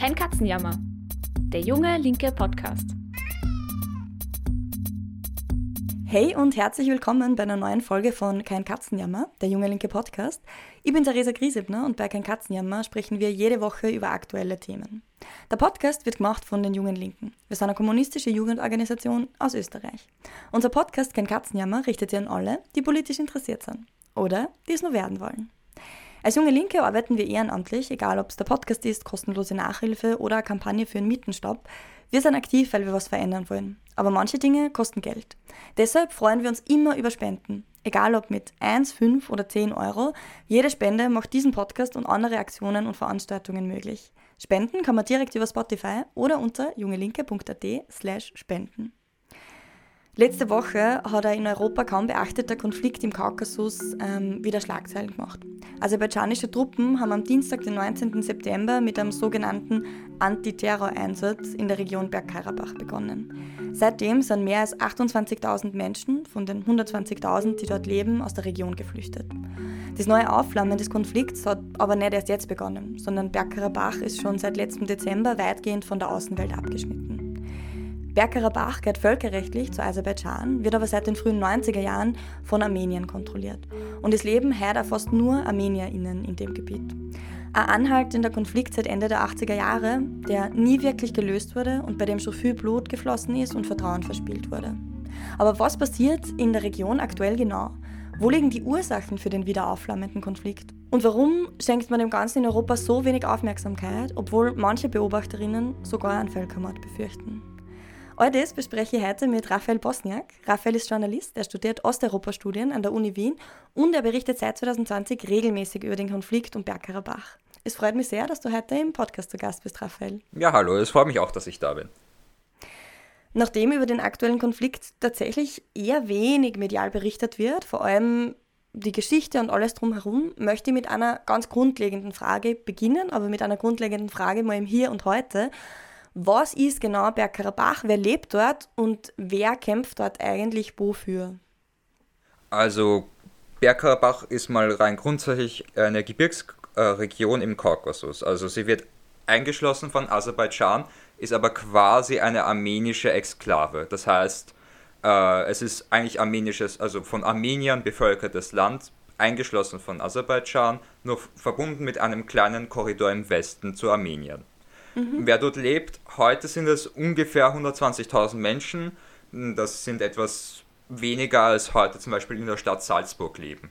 Kein Katzenjammer. Der junge linke Podcast. Hey und herzlich willkommen bei einer neuen Folge von Kein Katzenjammer, der junge linke Podcast. Ich bin Theresa Griesebner und bei Kein Katzenjammer sprechen wir jede Woche über aktuelle Themen. Der Podcast wird gemacht von den Jungen Linken. Wir sind eine kommunistische Jugendorganisation aus Österreich. Unser Podcast Kein Katzenjammer richtet sich an alle, die politisch interessiert sind oder die es nur werden wollen. Als junge Linke arbeiten wir ehrenamtlich, egal ob es der Podcast ist, kostenlose Nachhilfe oder eine Kampagne für einen Mietenstopp. Wir sind aktiv, weil wir was verändern wollen. Aber manche Dinge kosten Geld. Deshalb freuen wir uns immer über Spenden. Egal ob mit 1, 5 oder 10 Euro, jede Spende macht diesen Podcast und andere Aktionen und Veranstaltungen möglich. Spenden kann man direkt über Spotify oder unter jungelinke.at slash spenden. Letzte Woche hat ein in Europa kaum beachteter Konflikt im Kaukasus ähm, wieder Schlagzeilen gemacht. Aserbaidschanische Truppen haben am Dienstag, den 19. September, mit einem sogenannten Antiterror-Einsatz in der Region Bergkarabach begonnen. Seitdem sind mehr als 28.000 Menschen von den 120.000, die dort leben, aus der Region geflüchtet. Das neue Aufflammen des Konflikts hat aber nicht erst jetzt begonnen, sondern Bergkarabach ist schon seit letztem Dezember weitgehend von der Außenwelt abgeschnitten. Bergkarabach gehört völkerrechtlich zu Aserbaidschan, wird aber seit den frühen 90er Jahren von Armenien kontrolliert. Und es leben heute fast nur ArmenierInnen in dem Gebiet. Ein anhaltender Konflikt seit Ende der 80er Jahre, der nie wirklich gelöst wurde und bei dem schon viel Blut geflossen ist und Vertrauen verspielt wurde. Aber was passiert in der Region aktuell genau? Wo liegen die Ursachen für den wieder aufflammenden Konflikt? Und warum schenkt man dem Ganzen in Europa so wenig Aufmerksamkeit, obwohl manche Beobachterinnen sogar einen Völkermord befürchten? All das bespreche ich heute mit Raphael Bosniak. Raphael ist Journalist, er studiert Osteuropa-Studien an der Uni Wien und er berichtet seit 2020 regelmäßig über den Konflikt um Bergkarabach. Es freut mich sehr, dass du heute im Podcast zu Gast bist, Raphael. Ja, hallo, es freut mich auch, dass ich da bin. Nachdem über den aktuellen Konflikt tatsächlich eher wenig medial berichtet wird, vor allem die Geschichte und alles drumherum, möchte ich mit einer ganz grundlegenden Frage beginnen, aber mit einer grundlegenden Frage mal im Hier und Heute. Was ist genau Bergkarabach? Wer lebt dort und wer kämpft dort eigentlich wofür? Also Bergkarabach ist mal rein grundsätzlich eine Gebirgsregion im Kaukasus. Also sie wird eingeschlossen von Aserbaidschan, ist aber quasi eine armenische Exklave. Das heißt, äh, es ist eigentlich armenisches, also von Armeniern bevölkertes Land, eingeschlossen von Aserbaidschan, nur verbunden mit einem kleinen Korridor im Westen zu Armenien. Mhm. Wer dort lebt, heute sind es ungefähr 120.000 Menschen. Das sind etwas weniger als heute zum Beispiel in der Stadt Salzburg leben.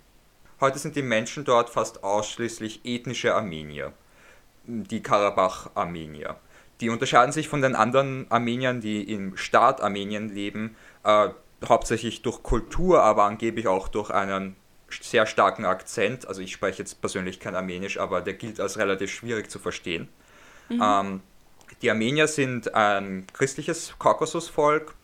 Heute sind die Menschen dort fast ausschließlich ethnische Armenier, die Karabach-Armenier. Die unterscheiden sich von den anderen Armeniern, die im Staat Armenien leben, äh, hauptsächlich durch Kultur, aber angeblich auch durch einen sehr starken Akzent. Also ich spreche jetzt persönlich kein Armenisch, aber der gilt als relativ schwierig zu verstehen. Mhm. Ähm, die Armenier sind ein christliches Kaukasusvolk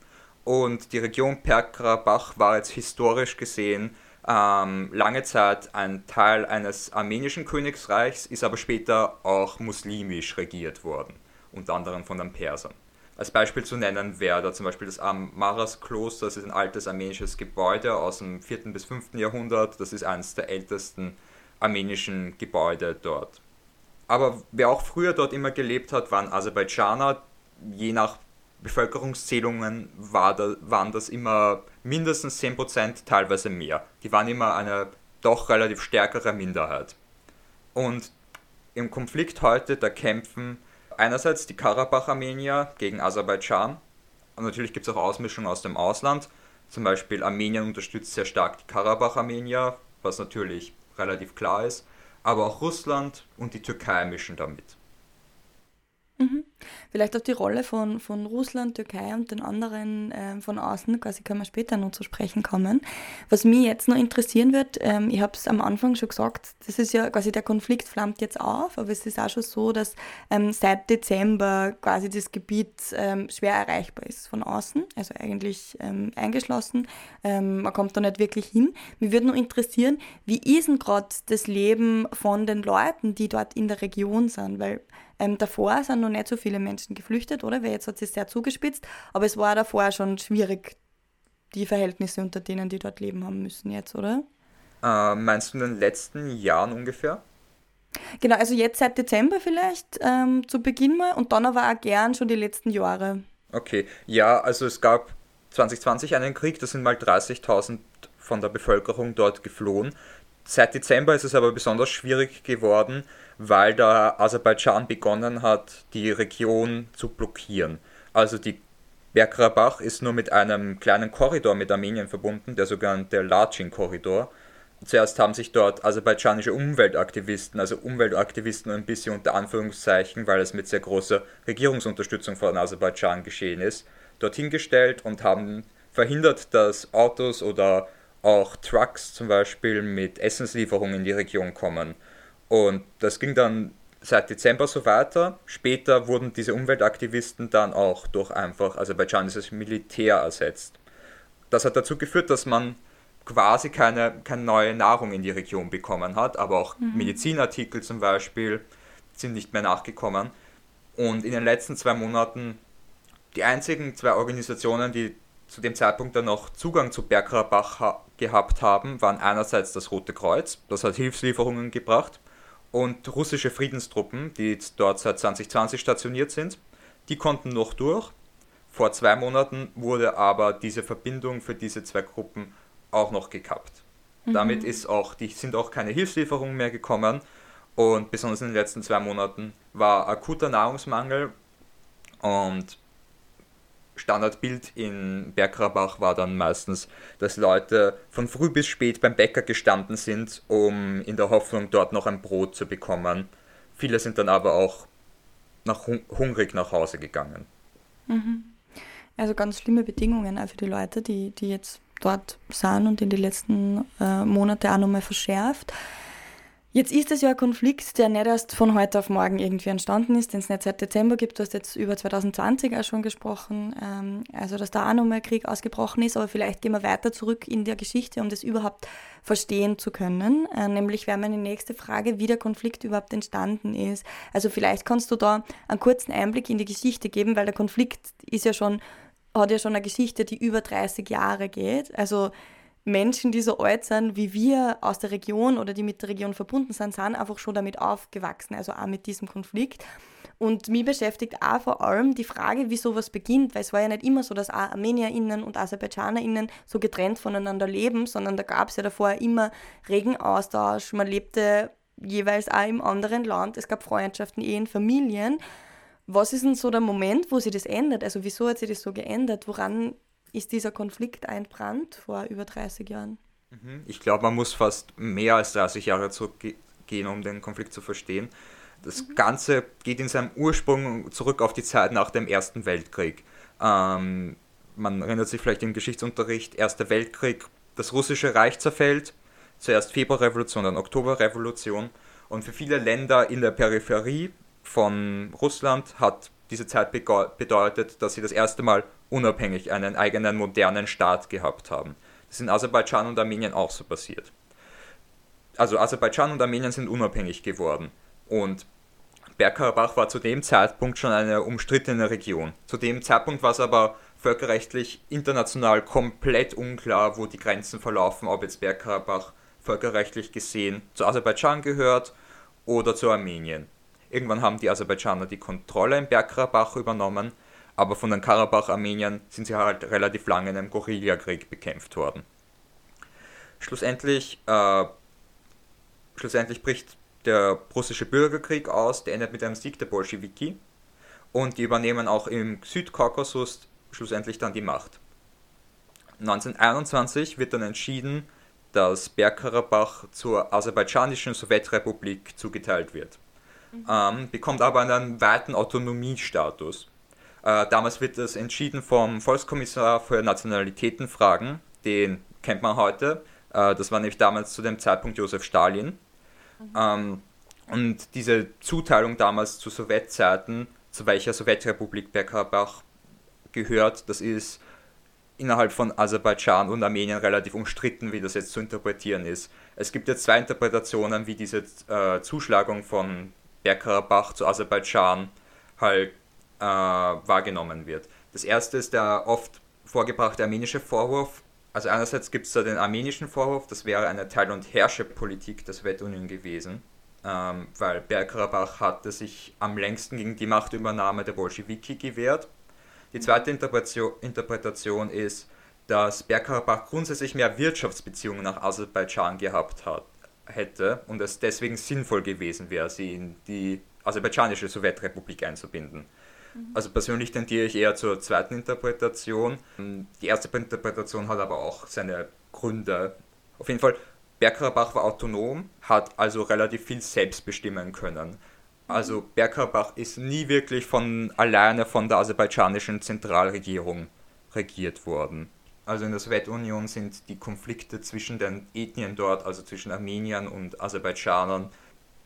und die Region Perkarabach war jetzt historisch gesehen ähm, lange Zeit ein Teil eines armenischen Königsreichs, ist aber später auch muslimisch regiert worden, unter anderem von den Persern. Als Beispiel zu nennen wäre da zum Beispiel das Amaras-Kloster, das ist ein altes armenisches Gebäude aus dem 4. bis 5. Jahrhundert, das ist eines der ältesten armenischen Gebäude dort. Aber wer auch früher dort immer gelebt hat, waren Aserbaidschaner. Je nach Bevölkerungszählungen war da, waren das immer mindestens 10%, teilweise mehr. Die waren immer eine doch relativ stärkere Minderheit. Und im Konflikt heute, da kämpfen einerseits die Karabach-Armenier gegen Aserbaidschan. Und natürlich gibt es auch Ausmischungen aus dem Ausland. Zum Beispiel Armenien unterstützt sehr stark die Karabach-Armenier, was natürlich relativ klar ist aber auch Russland und die Türkei mischen damit. Mhm. Vielleicht auch die Rolle von, von Russland, Türkei und den anderen äh, von außen, quasi können wir später noch zu sprechen kommen. Was mich jetzt noch interessieren wird, ähm, ich habe es am Anfang schon gesagt, das ist ja quasi der Konflikt flammt jetzt auf, aber es ist auch schon so, dass ähm, seit Dezember quasi das Gebiet ähm, schwer erreichbar ist von außen, also eigentlich ähm, eingeschlossen. Ähm, man kommt da nicht wirklich hin. Mich würde noch interessieren, wie ist denn gerade das Leben von den Leuten, die dort in der Region sind, weil ähm, davor sind noch nicht so viele Menschen geflüchtet, oder? Weil jetzt hat sich sehr zugespitzt, aber es war davor schon schwierig, die Verhältnisse unter denen, die dort leben haben müssen jetzt, oder? Äh, meinst du in den letzten Jahren ungefähr? Genau, also jetzt seit Dezember vielleicht ähm, zu Beginn mal und dann aber auch gern schon die letzten Jahre. Okay, ja, also es gab 2020 einen Krieg, da sind mal 30.000 von der Bevölkerung dort geflohen. Seit Dezember ist es aber besonders schwierig geworden, weil da Aserbaidschan begonnen hat, die Region zu blockieren. Also die Bergkarabach ist nur mit einem kleinen Korridor mit Armenien verbunden, der sogenannte Lachin-Korridor. Zuerst haben sich dort aserbaidschanische Umweltaktivisten, also Umweltaktivisten ein bisschen unter Anführungszeichen, weil es mit sehr großer Regierungsunterstützung von Aserbaidschan geschehen ist, dorthin gestellt und haben verhindert, dass Autos oder auch Trucks zum Beispiel mit Essenslieferungen in die Region kommen. Und das ging dann seit Dezember so weiter. Später wurden diese Umweltaktivisten dann auch durch einfach aserbaidschanisches Militär ersetzt. Das hat dazu geführt, dass man quasi keine, keine neue Nahrung in die Region bekommen hat, aber auch mhm. Medizinartikel zum Beispiel sind nicht mehr nachgekommen. Und in den letzten zwei Monaten die einzigen zwei Organisationen, die zu dem Zeitpunkt dann noch Zugang zu Bergkarabach ha gehabt haben, waren einerseits das Rote Kreuz, das hat Hilfslieferungen gebracht, und russische Friedenstruppen, die dort seit 2020 stationiert sind. Die konnten noch durch. Vor zwei Monaten wurde aber diese Verbindung für diese zwei Gruppen auch noch gekappt. Mhm. Damit ist auch, die sind auch keine Hilfslieferungen mehr gekommen und besonders in den letzten zwei Monaten war akuter Nahrungsmangel und Standardbild in Bergkarabach war dann meistens, dass Leute von früh bis spät beim Bäcker gestanden sind, um in der Hoffnung, dort noch ein Brot zu bekommen. Viele sind dann aber auch nach hungrig nach Hause gegangen. Mhm. Also ganz schlimme Bedingungen auch für die Leute, die, die jetzt dort sind und in den letzten äh, Monaten auch nochmal verschärft. Jetzt ist es ja ein Konflikt, der nicht erst von heute auf morgen irgendwie entstanden ist, den es nicht seit Dezember gibt. Du hast jetzt über 2020 auch schon gesprochen, ähm, also dass da auch nochmal Krieg ausgebrochen ist. Aber vielleicht gehen wir weiter zurück in der Geschichte, um das überhaupt verstehen zu können. Äh, nämlich wäre meine nächste Frage, wie der Konflikt überhaupt entstanden ist. Also vielleicht kannst du da einen kurzen Einblick in die Geschichte geben, weil der Konflikt ist ja schon, hat ja schon eine Geschichte, die über 30 Jahre geht. Also Menschen, die so alt sind wie wir aus der Region oder die mit der Region verbunden sind, sind einfach schon damit aufgewachsen, also auch mit diesem Konflikt. Und mich beschäftigt auch vor allem die Frage, wie sowas beginnt, weil es war ja nicht immer so, dass auch ArmenierInnen und AserbaidschanerInnen so getrennt voneinander leben, sondern da gab es ja davor immer regen Austausch, man lebte jeweils auch im anderen Land, es gab Freundschaften, Ehen, Familien. Was ist denn so der Moment, wo sich das ändert? Also wieso hat sich das so geändert? Woran ist dieser Konflikt entbrannt vor über 30 Jahren. Mhm. Ich glaube, man muss fast mehr als 30 Jahre zurückgehen, um den Konflikt zu verstehen. Das mhm. Ganze geht in seinem Ursprung zurück auf die Zeit nach dem Ersten Weltkrieg. Ähm, man erinnert sich vielleicht im Geschichtsunterricht, Erster Weltkrieg, das russische Reich zerfällt, zuerst Februarrevolution, dann Oktoberrevolution. Und für viele Länder in der Peripherie von Russland hat diese Zeit bedeutet, dass sie das erste Mal unabhängig einen eigenen modernen Staat gehabt haben. Das ist in Aserbaidschan und Armenien auch so passiert. Also Aserbaidschan und Armenien sind unabhängig geworden und Bergkarabach war zu dem Zeitpunkt schon eine umstrittene Region. Zu dem Zeitpunkt war es aber völkerrechtlich international komplett unklar, wo die Grenzen verlaufen, ob jetzt Bergkarabach völkerrechtlich gesehen zu Aserbaidschan gehört oder zu Armenien. Irgendwann haben die Aserbaidschaner die Kontrolle im Bergkarabach übernommen aber von den Karabach-Armeniern sind sie halt relativ lange in einem Guerillakrieg bekämpft worden. Schlussendlich, äh, schlussendlich bricht der russische Bürgerkrieg aus, der endet mit einem Sieg der Bolschewiki und die übernehmen auch im Südkaukasus schlussendlich dann die Macht. 1921 wird dann entschieden, dass Bergkarabach zur aserbaidschanischen Sowjetrepublik zugeteilt wird, mhm. ähm, bekommt aber einen weiten Autonomiestatus. Äh, damals wird das entschieden vom Volkskommissar für Nationalitätenfragen, den kennt man heute. Äh, das war nämlich damals zu dem Zeitpunkt Josef Stalin. Mhm. Ähm, und diese Zuteilung damals zu Sowjetzeiten, zu welcher Sowjetrepublik Bergkarabach gehört, das ist innerhalb von Aserbaidschan und Armenien relativ umstritten, wie das jetzt zu interpretieren ist. Es gibt jetzt zwei Interpretationen, wie diese äh, Zuschlagung von Bergkarabach zu Aserbaidschan halt äh, wahrgenommen wird. Das erste ist der oft vorgebrachte armenische Vorwurf. Also einerseits gibt es da den armenischen Vorwurf, das wäre eine Teil- und Herrscherpolitik der Sowjetunion gewesen. ähm, weil Bergkarabach hatte sich am längsten gegen die Machtübernahme der Bolschewiki gewehrt. Die zweite Interpretation, Interpretation ist, dass Bergkarabach grundsätzlich mehr Wirtschaftsbeziehungen nach Aserbaidschan gehabt hat, hätte und es deswegen sinnvoll gewesen wäre, sie in die aserbaidschanische Sowjetrepublik einzubinden. Mhm. Also persönlich tendiere ich eher zur zweiten Interpretation. Die erste Interpretation hat aber auch seine Gründe. Auf jeden Fall, Bergkarabach war autonom, hat also relativ viel selbst bestimmen können. Also mhm. Bergkarabach ist nie wirklich von alleine von der aserbaidschanischen Zentralregierung regiert worden. Also in der Sowjetunion sind die Konflikte zwischen den Ethnien dort, also zwischen Armeniern und Aserbaidschanern,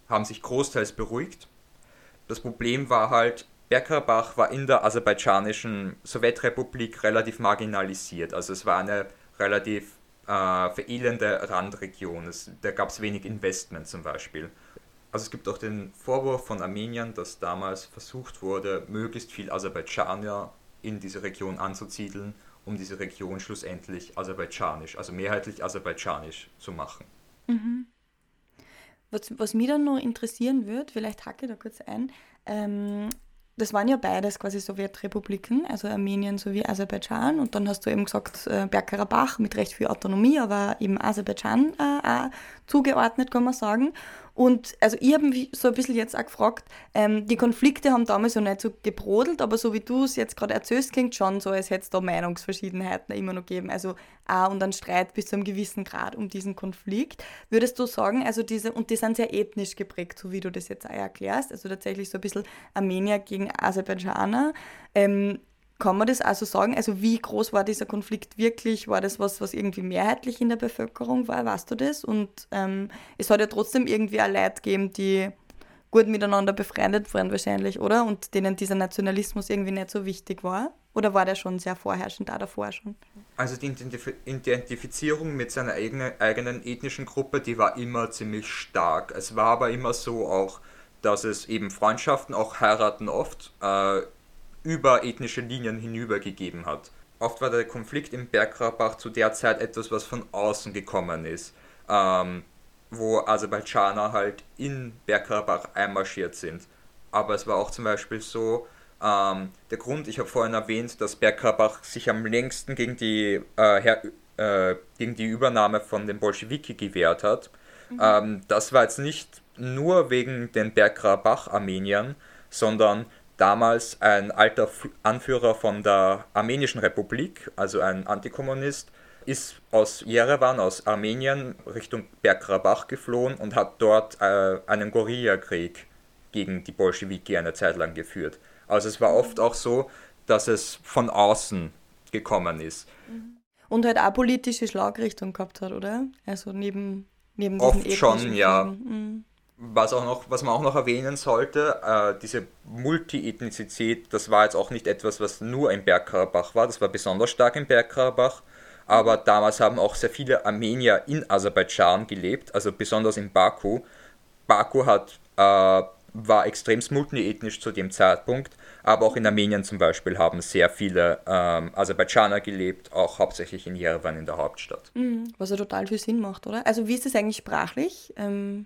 haben sich großteils beruhigt. Das Problem war halt, Bergkarabach war in der aserbaidschanischen Sowjetrepublik relativ marginalisiert. Also es war eine relativ äh, verelende Randregion. Es, da gab es wenig Investment zum Beispiel. Also es gibt auch den Vorwurf von Armeniern, dass damals versucht wurde, möglichst viel Aserbaidschaner in diese Region anzusiedeln, um diese Region schlussendlich aserbaidschanisch, also mehrheitlich aserbaidschanisch zu machen. Mhm. Was, was mich dann noch interessieren würde, vielleicht hacke ich da kurz ein, ähm, das waren ja beides quasi Sowjetrepubliken, also Armenien sowie Aserbaidschan. Und dann hast du eben gesagt, äh, Bergkarabach mit recht viel Autonomie, aber eben Aserbaidschan äh, zugeordnet, kann man sagen. Und also ich habe mich so ein bisschen jetzt auch gefragt, ähm, die Konflikte haben damals ja nicht so gebrodelt, aber so wie du es jetzt gerade erzählst, klingt schon so, als hätte es da Meinungsverschiedenheiten immer noch gegeben. Also auch und dann Streit bis zu einem gewissen Grad um diesen Konflikt. Würdest du sagen, also diese, und die sind sehr ethnisch geprägt, so wie du das jetzt auch erklärst, also tatsächlich so ein bisschen Armenier gegen Aserbaidschaner. Ähm, kann man das also sagen? Also wie groß war dieser Konflikt wirklich? War das was, was irgendwie mehrheitlich in der Bevölkerung war? Weißt du das? Und ähm, es hat ja trotzdem irgendwie auch Leute gegeben, die gut miteinander befreundet waren wahrscheinlich, oder? Und denen dieser Nationalismus irgendwie nicht so wichtig war? Oder war der schon sehr vorherrschend da davor schon? Also die Identifizierung mit seiner eigenen, eigenen ethnischen Gruppe, die war immer ziemlich stark. Es war aber immer so auch, dass es eben Freundschaften, auch heiraten oft, äh, über ethnische Linien hinübergegeben hat. Oft war der Konflikt im Bergkarabach zu der Zeit etwas, was von außen gekommen ist, ähm, wo Aserbaidschaner halt in Bergkarabach einmarschiert sind. Aber es war auch zum Beispiel so, ähm, der Grund, ich habe vorhin erwähnt, dass Bergkarabach sich am längsten gegen die, äh, äh, gegen die Übernahme von den Bolschewiki gewehrt hat. Mhm. Ähm, das war jetzt nicht nur wegen den Bergkarabach-Armeniern, sondern damals ein alter Anführer von der Armenischen Republik, also ein Antikommunist, ist aus Jerewan, aus Armenien, Richtung Bergkarabach geflohen und hat dort äh, einen Guerillakrieg gegen die Bolschewiki eine Zeit lang geführt. Also es war oft auch so, dass es von außen gekommen ist. Und halt auch politische Schlagrichtung gehabt hat, oder? Also neben, neben Oft schon, ja. Mhm was, auch noch, was man auch noch erwähnen sollte, äh, diese Multiethnizität, das war jetzt auch nicht etwas, was nur im Bergkarabach war, das war besonders stark im Bergkarabach, aber damals haben auch sehr viele Armenier in Aserbaidschan gelebt, also besonders in Baku. Baku hat, äh, war extrem multiethnisch zu dem Zeitpunkt, aber auch in Armenien zum Beispiel haben sehr viele ähm, Aserbaidschaner gelebt, auch hauptsächlich in Jerewan in der Hauptstadt. Mhm, was ja total viel Sinn macht, oder? Also wie ist das eigentlich sprachlich? Ähm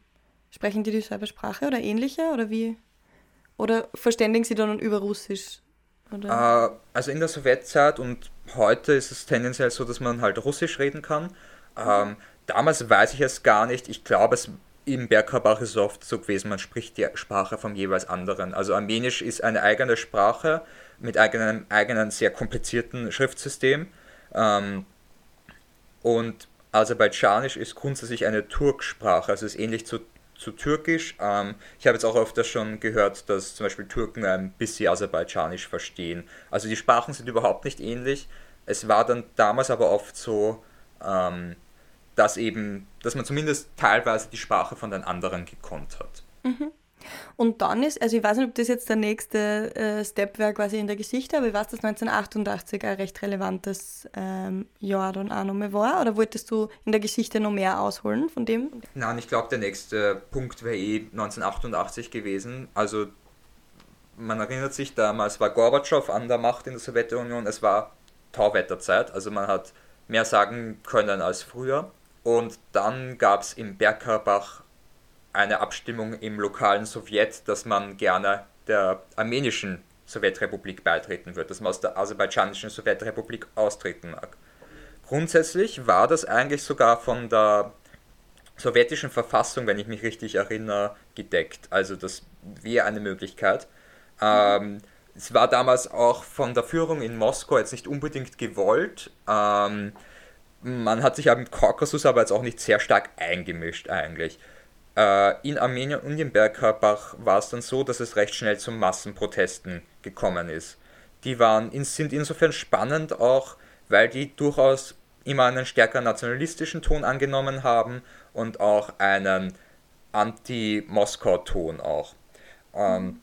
Sprechen die dieselbe Sprache oder ähnliche oder wie? Oder verständigen sie dann über Russisch? Äh, also in der Sowjetzeit und heute ist es tendenziell so, dass man halt Russisch reden kann. Ähm, damals weiß ich es gar nicht. Ich glaube, es im Bergkarabach ist es oft so gewesen, man spricht die Sprache vom jeweils anderen. Also Armenisch ist eine eigene Sprache mit einem eigenen sehr komplizierten Schriftsystem. Ähm, und Aserbaidschanisch ist grundsätzlich eine Turksprache, also ist ähnlich zu zu Türkisch. Ähm, ich habe jetzt auch öfter schon gehört, dass zum Beispiel Türken ein bisschen Aserbaidschanisch verstehen. Also die Sprachen sind überhaupt nicht ähnlich. Es war dann damals aber oft so, ähm, dass eben, dass man zumindest teilweise die Sprache von den anderen gekonnt hat. Mhm. Und dann ist, also ich weiß nicht, ob das jetzt der nächste äh, Step wäre quasi in der Geschichte, aber ich weiß, dass 1988 ein recht relevantes ähm, Jahr dann auch nochmal war. Oder wolltest du in der Geschichte noch mehr ausholen von dem? Nein, ich glaube, der nächste Punkt wäre eh 1988 gewesen. Also man erinnert sich, damals war Gorbatschow an der Macht in der Sowjetunion. Es war Tauwetterzeit, also man hat mehr sagen können als früher. Und dann gab es im Bergkarabach eine Abstimmung im lokalen Sowjet, dass man gerne der armenischen Sowjetrepublik beitreten wird, dass man aus der aserbaidschanischen Sowjetrepublik austreten mag. Grundsätzlich war das eigentlich sogar von der sowjetischen Verfassung, wenn ich mich richtig erinnere, gedeckt. Also das wäre eine Möglichkeit. Ähm, es war damals auch von der Führung in Moskau jetzt nicht unbedingt gewollt. Ähm, man hat sich im Kaukasus aber jetzt auch nicht sehr stark eingemischt eigentlich. Äh, in Armenien und in Bergkarabach war es dann so, dass es recht schnell zu Massenprotesten gekommen ist. Die waren, sind insofern spannend auch, weil die durchaus immer einen stärker nationalistischen Ton angenommen haben und auch einen Anti-Moskau-Ton auch. Ähm,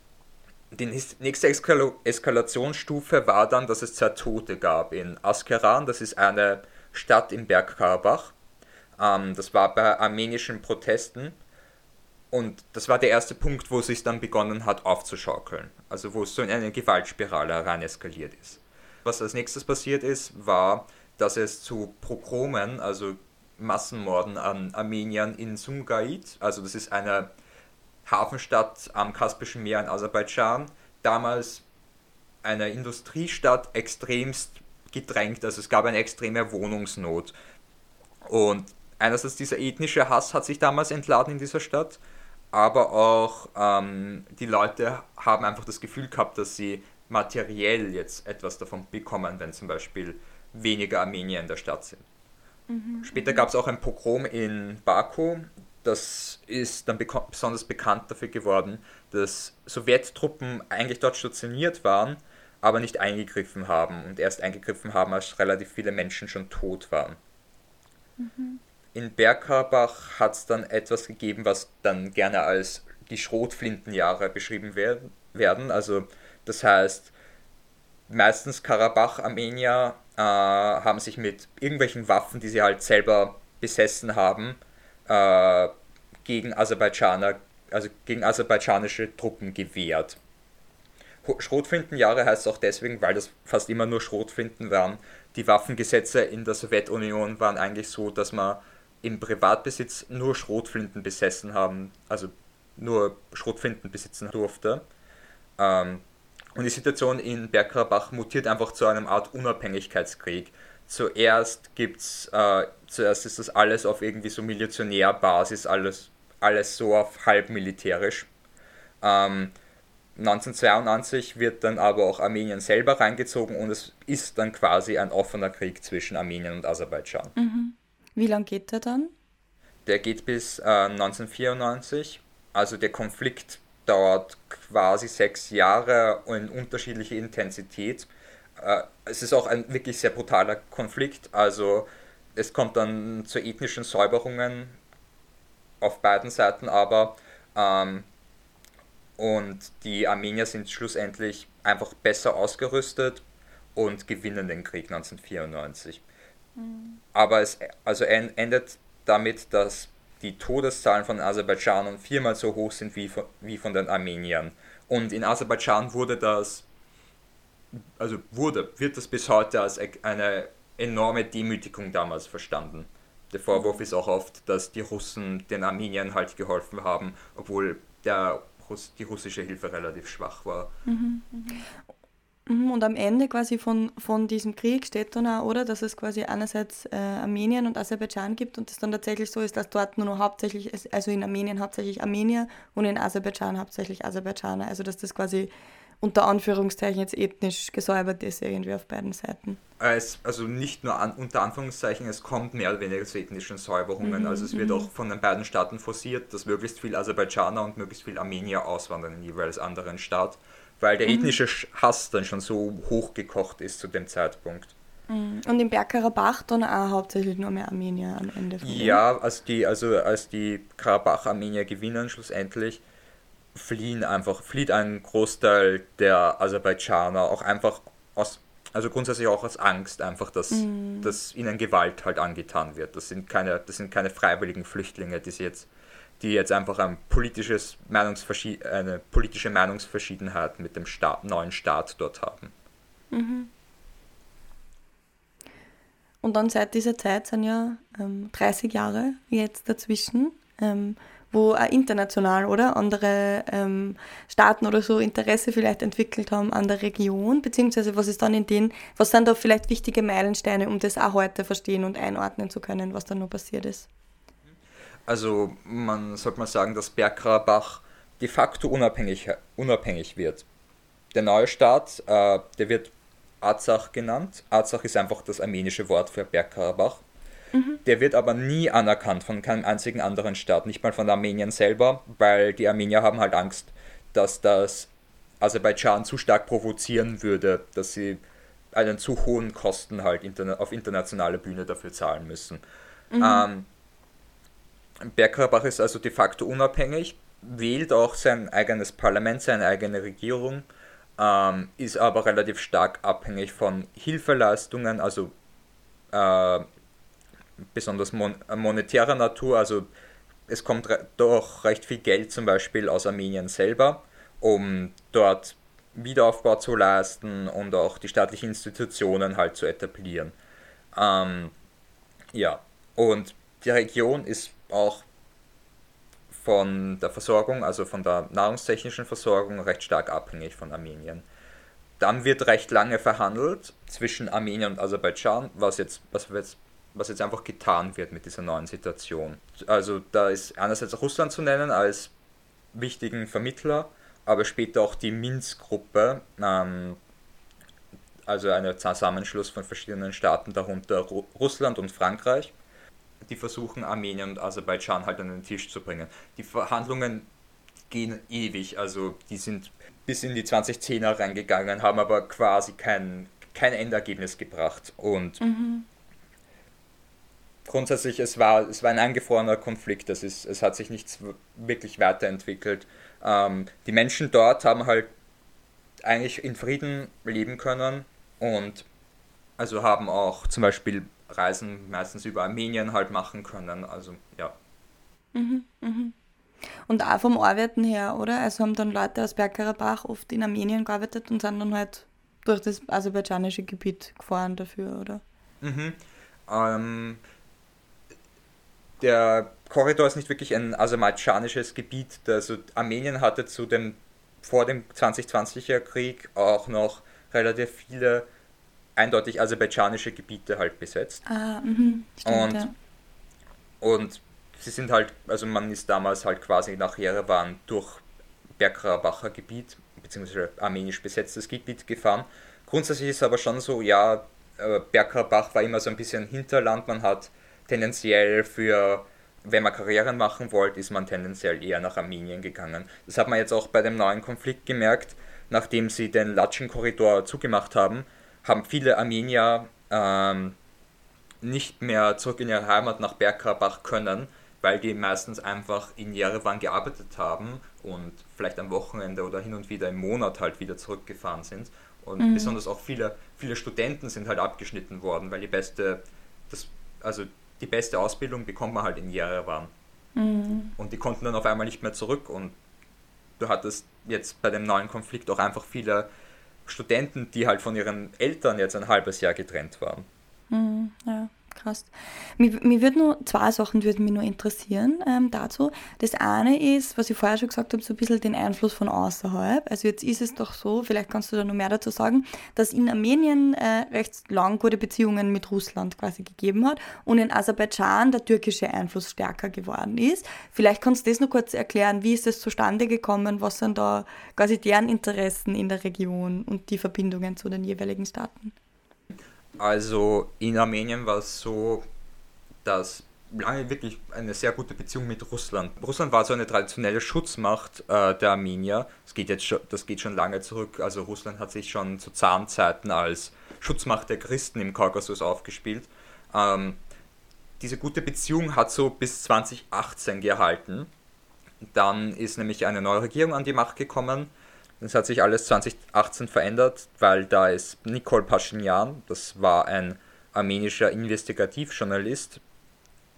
die nächste Eskal Eskalationsstufe war dann, dass es zwei Tote gab in Askeran, das ist eine Stadt im Bergkarabach. Ähm, das war bei armenischen Protesten und das war der erste Punkt, wo es sich dann begonnen hat aufzuschaukeln. Also wo es so in eine Gewaltspirale rein eskaliert ist. Was als nächstes passiert ist, war, dass es zu Progromen, also Massenmorden an Armeniern in Sumgait, also das ist eine Hafenstadt am Kaspischen Meer in Aserbaidschan, damals eine Industriestadt extremst gedrängt, also es gab eine extreme Wohnungsnot. Und einerseits dieser ethnische Hass hat sich damals entladen in dieser Stadt, aber auch ähm, die Leute haben einfach das Gefühl gehabt, dass sie materiell jetzt etwas davon bekommen, wenn zum Beispiel weniger Armenier in der Stadt sind. Mhm. Später gab es auch ein Pogrom in Baku. Das ist dann besonders bekannt dafür geworden, dass Sowjettruppen eigentlich dort stationiert waren, aber nicht eingegriffen haben und erst eingegriffen haben, als relativ viele Menschen schon tot waren. Mhm. In Bergkarbach hat es dann etwas gegeben, was dann gerne als die Schrotflintenjahre beschrieben werden. Also das heißt, meistens Karabach-Armenier äh, haben sich mit irgendwelchen Waffen, die sie halt selber besessen haben, äh, gegen Aserbaidschaner, also gegen aserbaidschanische Truppen gewehrt. Schrotflintenjahre heißt auch deswegen, weil das fast immer nur Schrotflinten waren. Die Waffengesetze in der Sowjetunion waren eigentlich so, dass man im Privatbesitz nur Schrotflinten besessen haben, also nur Schrotflinten besitzen durfte. Ähm, und die Situation in Bergkarabach mutiert einfach zu einem Art Unabhängigkeitskrieg. Zuerst gibt's, äh, zuerst ist das alles auf irgendwie so Milizionärbasis, alles, alles so auf halb militärisch. Ähm, 1992 wird dann aber auch Armenien selber reingezogen und es ist dann quasi ein offener Krieg zwischen Armenien und Aserbaidschan. Mhm. Wie lange geht der dann? Der geht bis äh, 1994. Also der Konflikt dauert quasi sechs Jahre in unterschiedlicher Intensität. Äh, es ist auch ein wirklich sehr brutaler Konflikt. Also es kommt dann zu ethnischen Säuberungen auf beiden Seiten, aber ähm, und die Armenier sind schlussendlich einfach besser ausgerüstet und gewinnen den Krieg 1994. Aber es also endet damit, dass die Todeszahlen von Aserbaidschanern viermal so hoch sind wie von, wie von den Armeniern. Und in Aserbaidschan wurde das, also wurde, wird das bis heute als e-, eine enorme Demütigung damals verstanden. Der Vorwurf ist auch oft, dass die Russen den Armeniern halt geholfen haben, obwohl der, die russische Hilfe relativ schwach war. Mhm. Mhm, und am Ende quasi von, von diesem Krieg steht dann auch, oder, dass es quasi einerseits äh, Armenien und Aserbaidschan gibt und es dann tatsächlich so ist, dass dort nur noch hauptsächlich, also in Armenien hauptsächlich Armenier und in Aserbaidschan hauptsächlich Aserbaidschaner. Also dass das quasi unter Anführungszeichen jetzt ethnisch gesäubert ist irgendwie auf beiden Seiten. Es, also nicht nur an, unter Anführungszeichen, es kommt mehr oder weniger zu ethnischen Säuberungen. Mhm, also es wird mhm. auch von den beiden Staaten forciert, dass möglichst viel Aserbaidschaner und möglichst viel Armenier auswandern in jeweils anderen Staat weil der mhm. ethnische Hass dann schon so hochgekocht ist zu dem Zeitpunkt. Mhm. Und in Bergkarabach dann auch hauptsächlich nur mehr Armenier am Ende. Ja, als die, also als die Karabach-Armenier gewinnen schlussendlich, fliehen einfach, flieht ein Großteil der Aserbaidschaner auch einfach aus, also grundsätzlich auch aus Angst, einfach, dass, mhm. dass ihnen Gewalt halt angetan wird. Das sind keine, das sind keine freiwilligen Flüchtlinge, die sie jetzt die jetzt einfach ein politisches eine politische Meinungsverschiedenheit mit dem Staat, neuen Staat dort haben. Mhm. Und dann seit dieser Zeit sind ja ähm, 30 Jahre jetzt dazwischen. Ähm, wo auch international oder andere ähm, Staaten oder so Interesse vielleicht entwickelt haben an der Region, beziehungsweise was ist dann in den, was sind da vielleicht wichtige Meilensteine, um das auch heute verstehen und einordnen zu können, was da noch passiert ist? Also man sollte mal sagen, dass Bergkarabach de facto unabhängig, unabhängig wird. Der neue Staat, äh, der wird Arzach genannt. Arzach ist einfach das armenische Wort für Bergkarabach. Mhm. Der wird aber nie anerkannt von keinem einzigen anderen Staat, nicht mal von Armenien selber, weil die Armenier haben halt Angst, dass das Aserbaidschan zu stark provozieren würde, dass sie einen zu hohen Kosten halt interna auf internationaler Bühne dafür zahlen müssen. Mhm. Ähm, Bergkarabach ist also de facto unabhängig, wählt auch sein eigenes Parlament, seine eigene Regierung, ähm, ist aber relativ stark abhängig von Hilfeleistungen, also äh, besonders mon monetärer Natur. Also es kommt re doch recht viel Geld zum Beispiel aus Armenien selber, um dort Wiederaufbau zu leisten und auch die staatlichen Institutionen halt zu etablieren. Ähm, ja, und die Region ist auch von der Versorgung, also von der nahrungstechnischen Versorgung, recht stark abhängig von Armenien. Dann wird recht lange verhandelt zwischen Armenien und Aserbaidschan, was jetzt, was jetzt, was jetzt einfach getan wird mit dieser neuen Situation. Also da ist einerseits Russland zu nennen als wichtigen Vermittler, aber später auch die Minsk-Gruppe, ähm, also ein Zusammenschluss von verschiedenen Staaten, darunter Ru Russland und Frankreich die versuchen Armenien und Aserbaidschan halt an den Tisch zu bringen. Die Verhandlungen gehen ewig, also die sind bis in die 2010er reingegangen, haben aber quasi kein, kein Endergebnis gebracht. Und mhm. grundsätzlich, es war, es war ein eingefrorener Konflikt, das ist, es hat sich nichts wirklich weiterentwickelt. Ähm, die Menschen dort haben halt eigentlich in Frieden leben können und also haben auch zum Beispiel Reisen meistens über Armenien halt machen können. Also ja. Mhm, mhm. Und auch vom Arbeiten her, oder? Also haben dann Leute aus Bergkarabach oft in Armenien gearbeitet und sind dann halt durch das aserbaidschanische Gebiet gefahren dafür, oder? Mhm. Ähm, der Korridor ist nicht wirklich ein aserbaidschanisches Gebiet. Also Armenien hatte zu dem, vor dem 2020er Krieg auch noch relativ viele eindeutig aserbaidschanische Gebiete halt besetzt. Ah, mh, stimmt, und, ja. und sie sind halt, also man ist damals halt quasi nach Jerewan durch Bergkarabacher Gebiet, beziehungsweise armenisch besetztes Gebiet gefahren. Grundsätzlich ist es aber schon so, ja, äh, Bergkarabach war immer so ein bisschen Hinterland, man hat tendenziell für, wenn man Karrieren machen wollte, ist man tendenziell eher nach Armenien gegangen. Das hat man jetzt auch bei dem neuen Konflikt gemerkt, nachdem sie den Latschen-Korridor zugemacht haben, haben viele Armenier ähm, nicht mehr zurück in ihre Heimat nach Bergkarabach können, weil die meistens einfach in Jerewan gearbeitet haben und vielleicht am Wochenende oder hin und wieder im Monat halt wieder zurückgefahren sind. Und mhm. besonders auch viele, viele Studenten sind halt abgeschnitten worden, weil die beste, das, also die beste Ausbildung bekommt man halt in Jerewan. Mhm. Und die konnten dann auf einmal nicht mehr zurück und du hattest jetzt bei dem neuen Konflikt auch einfach viele Studenten, die halt von ihren Eltern jetzt ein halbes Jahr getrennt waren. Mhm, ja krass. Mir, mir würden nur zwei Sachen würden mich nur interessieren ähm, dazu. Das eine ist, was ich vorher schon gesagt habe, so ein bisschen den Einfluss von außerhalb. Also jetzt ist es doch so, vielleicht kannst du da noch mehr dazu sagen, dass in Armenien äh, recht lang gute Beziehungen mit Russland quasi gegeben hat und in Aserbaidschan der türkische Einfluss stärker geworden ist. Vielleicht kannst du das noch kurz erklären, wie ist das zustande gekommen, was sind da quasi deren Interessen in der Region und die Verbindungen zu den jeweiligen Staaten? Also in Armenien war es so, dass lange wirklich eine sehr gute Beziehung mit Russland. Russland war so eine traditionelle Schutzmacht äh, der Armenier. Das geht jetzt schon, das geht schon lange zurück. Also Russland hat sich schon zu Zahnzeiten als Schutzmacht der Christen im Kaukasus aufgespielt. Ähm, diese gute Beziehung hat so bis 2018 gehalten. Dann ist nämlich eine neue Regierung an die Macht gekommen das hat sich alles 2018 verändert, weil da ist Nikol Pashinyan, das war ein armenischer Investigativjournalist,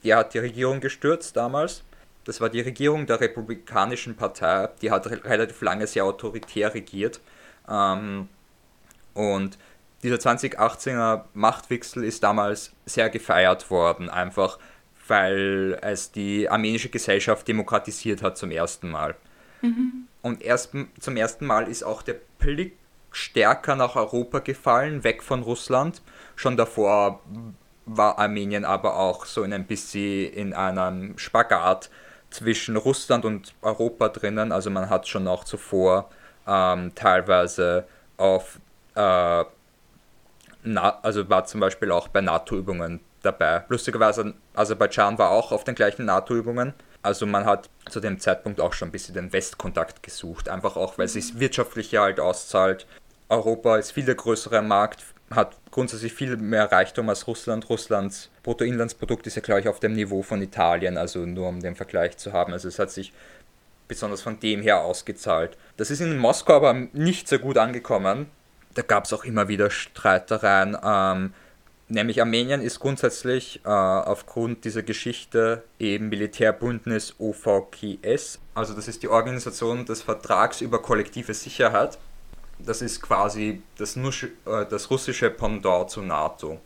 der hat die Regierung gestürzt damals. Das war die Regierung der Republikanischen Partei, die hat relativ lange sehr autoritär regiert. Ähm, und dieser 2018er Machtwechsel ist damals sehr gefeiert worden, einfach weil es die armenische Gesellschaft demokratisiert hat zum ersten Mal. Mhm. Und erst, zum ersten Mal ist auch der Blick stärker nach Europa gefallen, weg von Russland. Schon davor war Armenien aber auch so in ein bisschen in einem Spagat zwischen Russland und Europa drinnen. Also man hat schon auch zuvor ähm, teilweise auf, äh, na, also war zum Beispiel auch bei NATO-Übungen dabei. Lustigerweise, Aserbaidschan war auch auf den gleichen NATO-Übungen. Also man hat zu dem Zeitpunkt auch schon ein bisschen den Westkontakt gesucht, einfach auch, weil es sich wirtschaftlich halt auszahlt. Europa ist viel der größere Markt, hat grundsätzlich viel mehr Reichtum als Russland. Russlands Bruttoinlandsprodukt ist ja, glaube ich, auf dem Niveau von Italien, also nur um den Vergleich zu haben. Also es hat sich besonders von dem her ausgezahlt. Das ist in Moskau aber nicht so gut angekommen. Da gab es auch immer wieder Streitereien. Ähm, nämlich Armenien ist grundsätzlich äh, aufgrund dieser Geschichte eben Militärbündnis OVKS. Also das ist die Organisation des Vertrags über kollektive Sicherheit das ist quasi das, Nusch, äh, das russische Pendant zu NATO.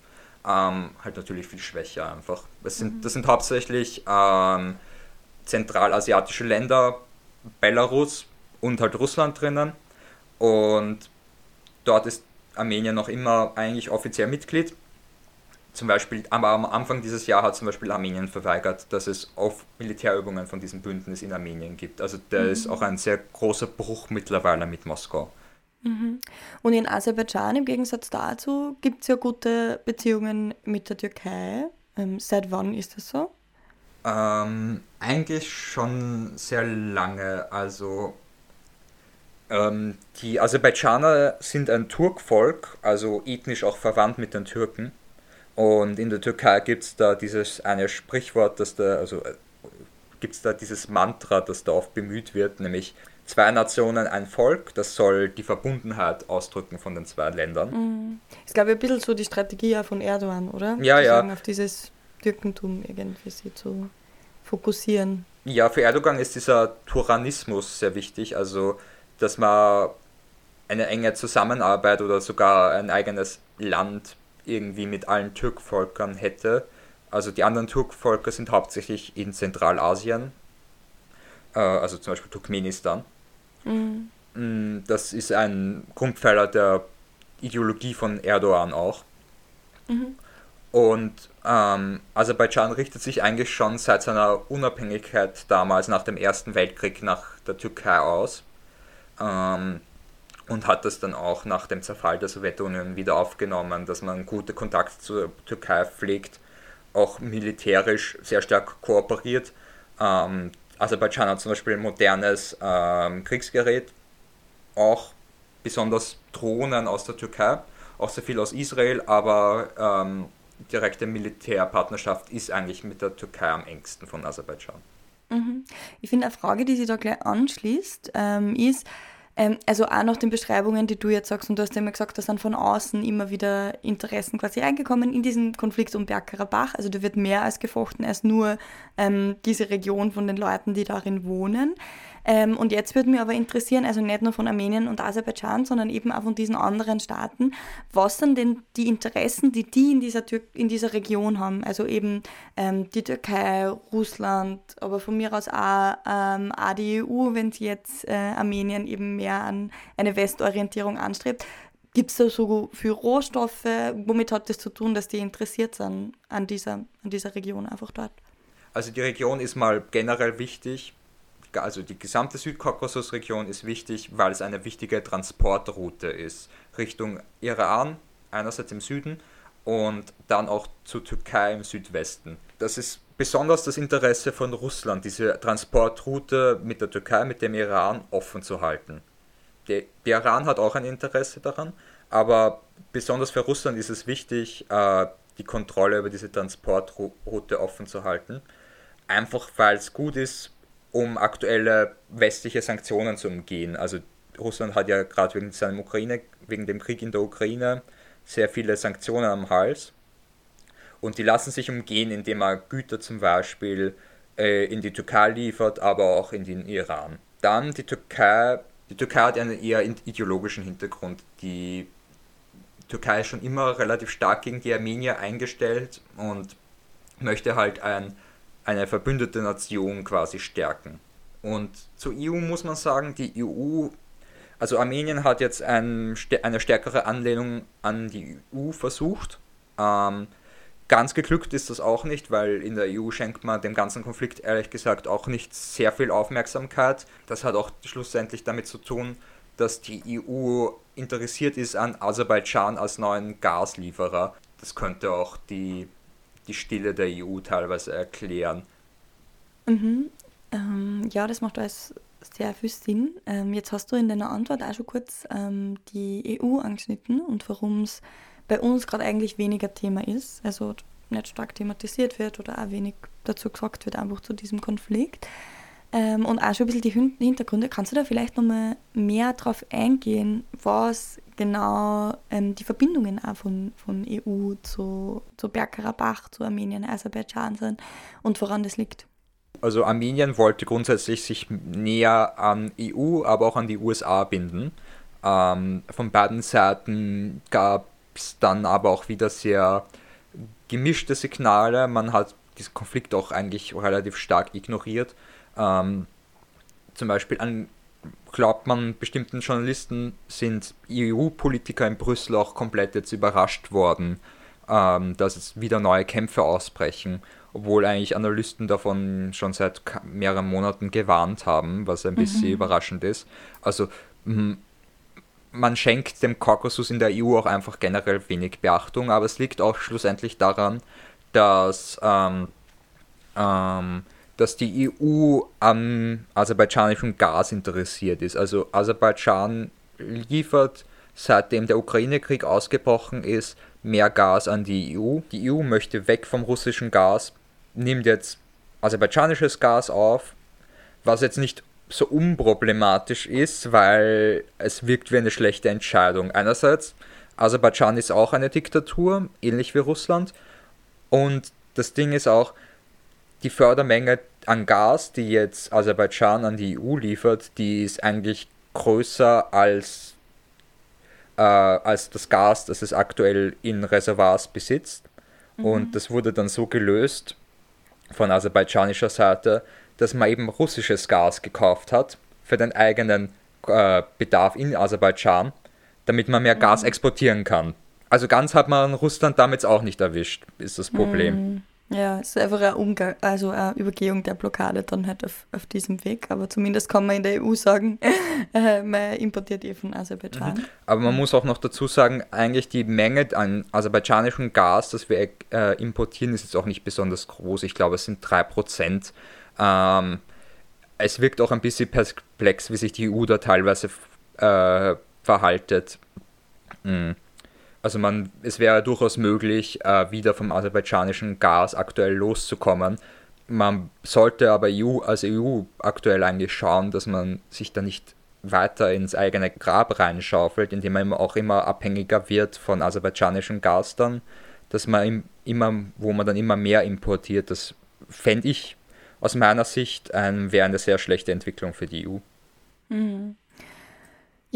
Ähm, halt natürlich viel schwächer einfach. Das sind, mhm. das sind hauptsächlich ähm, zentralasiatische Länder, Belarus und halt Russland drinnen. Und dort ist Armenien noch immer eigentlich offiziell Mitglied. Zum Beispiel, aber am Anfang dieses Jahr hat zum Beispiel Armenien verweigert, dass es auf Militärübungen von diesem Bündnis in Armenien gibt. Also der mhm. ist auch ein sehr großer Bruch mittlerweile mit Moskau. Mhm. Und in Aserbaidschan im Gegensatz dazu gibt es ja gute Beziehungen mit der Türkei. Ähm, seit wann ist das so? Ähm, eigentlich schon sehr lange. Also ähm, die Aserbaidschaner sind ein Turkvolk, also ethnisch auch verwandt mit den Türken. Und in der Türkei gibt es da dieses eine Sprichwort, das da, also äh, gibt es da dieses Mantra, das da oft bemüht wird, nämlich zwei Nationen, ein Volk. Das soll die Verbundenheit ausdrücken von den zwei Ländern. Mhm. Ist, glaube ich, ein bisschen so die Strategie von Erdogan, oder? Ja, zu ja. Sagen, auf dieses Türkentum irgendwie sie zu fokussieren. Ja, für Erdogan ist dieser Tyrannismus sehr wichtig. Also, dass man eine enge Zusammenarbeit oder sogar ein eigenes Land irgendwie mit allen Türkvölkern hätte. Also die anderen Turkvölker sind hauptsächlich in Zentralasien, äh, also zum Beispiel Turkmenistan. Mhm. Mm, das ist ein Grundpfeiler der Ideologie von Erdogan auch. Mhm. Und ähm, Aserbaidschan richtet sich eigentlich schon seit seiner Unabhängigkeit damals nach dem Ersten Weltkrieg nach der Türkei aus. Ähm, und hat das dann auch nach dem Zerfall der Sowjetunion wieder aufgenommen, dass man gute Kontakte zur Türkei pflegt, auch militärisch sehr stark kooperiert. Ähm, Aserbaidschan hat zum Beispiel ein modernes ähm, Kriegsgerät, auch besonders Drohnen aus der Türkei, auch sehr viel aus Israel, aber ähm, direkte Militärpartnerschaft ist eigentlich mit der Türkei am engsten von Aserbaidschan. Mhm. Ich finde eine Frage, die sich da gleich anschließt, ähm, ist, ähm, also auch nach den Beschreibungen, die du jetzt sagst, und du hast ja immer gesagt, da sind von außen immer wieder Interessen quasi reingekommen in diesen Konflikt um Bergkarabach. Also da wird mehr als gefochten als nur ähm, diese Region von den Leuten, die darin wohnen. Ähm, und jetzt würde mich aber interessieren, also nicht nur von Armenien und Aserbaidschan, sondern eben auch von diesen anderen Staaten, was sind denn die Interessen, die die in dieser, Tür in dieser Region haben? Also eben ähm, die Türkei, Russland, aber von mir aus auch, ähm, auch die EU, wenn sie jetzt äh, Armenien eben mehr an eine Westorientierung anstrebt. Gibt es da so für Rohstoffe? Womit hat das zu tun, dass die interessiert sind an dieser, an dieser Region einfach dort? Also die Region ist mal generell wichtig also die gesamte Südkaukasusregion ist wichtig, weil es eine wichtige Transportroute ist Richtung Iran, einerseits im Süden und dann auch zur Türkei im Südwesten. Das ist besonders das Interesse von Russland, diese Transportroute mit der Türkei, mit dem Iran offen zu halten. Der, der Iran hat auch ein Interesse daran, aber besonders für Russland ist es wichtig, äh, die Kontrolle über diese Transportroute offen zu halten. Einfach weil es gut ist um aktuelle westliche Sanktionen zu umgehen. Also Russland hat ja gerade wegen seinem Ukraine, wegen dem Krieg in der Ukraine sehr viele Sanktionen am Hals. Und die lassen sich umgehen, indem man Güter zum Beispiel äh, in die Türkei liefert, aber auch in den Iran. Dann die Türkei. Die Türkei hat einen eher ideologischen Hintergrund. Die Türkei ist schon immer relativ stark gegen die Armenier eingestellt und möchte halt ein eine verbündete Nation quasi stärken. Und zur EU muss man sagen, die EU, also Armenien hat jetzt ein, eine stärkere Anlehnung an die EU versucht. Ähm, ganz geglückt ist das auch nicht, weil in der EU schenkt man dem ganzen Konflikt ehrlich gesagt auch nicht sehr viel Aufmerksamkeit. Das hat auch schlussendlich damit zu tun, dass die EU interessiert ist an Aserbaidschan als neuen Gaslieferer. Das könnte auch die, die Stille der EU teilweise erklären. Mhm. Ähm, ja, das macht alles sehr viel Sinn. Ähm, jetzt hast du in deiner Antwort auch schon kurz ähm, die EU angeschnitten und warum es bei uns gerade eigentlich weniger Thema ist, also nicht stark thematisiert wird oder auch wenig dazu gesagt wird, einfach zu diesem Konflikt. Ähm, und auch schon ein bisschen die Hintergründe. Kannst du da vielleicht nochmal mehr darauf eingehen, was genau ähm, die Verbindungen auch von, von EU zu, zu Bergkarabach, zu Armenien, Aserbaidschan sind und woran das liegt? Also Armenien wollte grundsätzlich sich näher an EU, aber auch an die USA binden. Ähm, von beiden Seiten gab es dann aber auch wieder sehr gemischte Signale. Man hat diesen Konflikt auch eigentlich relativ stark ignoriert. Ähm, zum Beispiel an, glaubt man, bestimmten Journalisten sind EU-Politiker in Brüssel auch komplett jetzt überrascht worden, ähm, dass es wieder neue Kämpfe ausbrechen, obwohl eigentlich Analysten davon schon seit mehreren Monaten gewarnt haben, was ein bisschen mhm. überraschend ist. Also man schenkt dem Kaukasus in der EU auch einfach generell wenig Beachtung, aber es liegt auch schlussendlich daran, dass, ähm, ähm, dass die EU am aserbaidschanischen Gas interessiert ist. Also Aserbaidschan liefert, seitdem der Ukraine-Krieg ausgebrochen ist, mehr Gas an die EU. Die EU möchte weg vom russischen Gas, nimmt jetzt aserbaidschanisches Gas auf, was jetzt nicht so unproblematisch ist, weil es wirkt wie eine schlechte Entscheidung. Einerseits, Aserbaidschan ist auch eine Diktatur, ähnlich wie Russland. Und das Ding ist auch, die Fördermenge an Gas, die jetzt Aserbaidschan an die EU liefert, die ist eigentlich größer als, äh, als das Gas, das es aktuell in Reservoirs besitzt. Mhm. Und das wurde dann so gelöst von aserbaidschanischer Seite, dass man eben russisches Gas gekauft hat für den eigenen äh, Bedarf in Aserbaidschan, damit man mehr mhm. Gas exportieren kann. Also ganz hat man Russland damit auch nicht erwischt, ist das Problem. Mhm. Ja, es ist einfach eine, Umgang, also eine Übergehung der Blockade dann halt auf, auf diesem Weg. Aber zumindest kann man in der EU sagen, äh, man importiert eh von Aserbaidschan. Mhm. Aber man muss auch noch dazu sagen, eigentlich die Menge an aserbaidschanischem Gas, das wir äh, importieren, ist jetzt auch nicht besonders groß. Ich glaube, es sind 3%. Ähm, es wirkt auch ein bisschen perplex, wie sich die EU da teilweise äh, verhaltet. Mhm. Also man, es wäre durchaus möglich, äh, wieder vom aserbaidschanischen Gas aktuell loszukommen. Man sollte aber EU, als EU aktuell eigentlich schauen, dass man sich da nicht weiter ins eigene Grab reinschaufelt, indem man auch immer abhängiger wird von aserbaidschanischem Gas dann, dass man immer, wo man dann immer mehr importiert, das fände ich aus meiner Sicht ähm, wäre eine sehr schlechte Entwicklung für die EU. Mhm.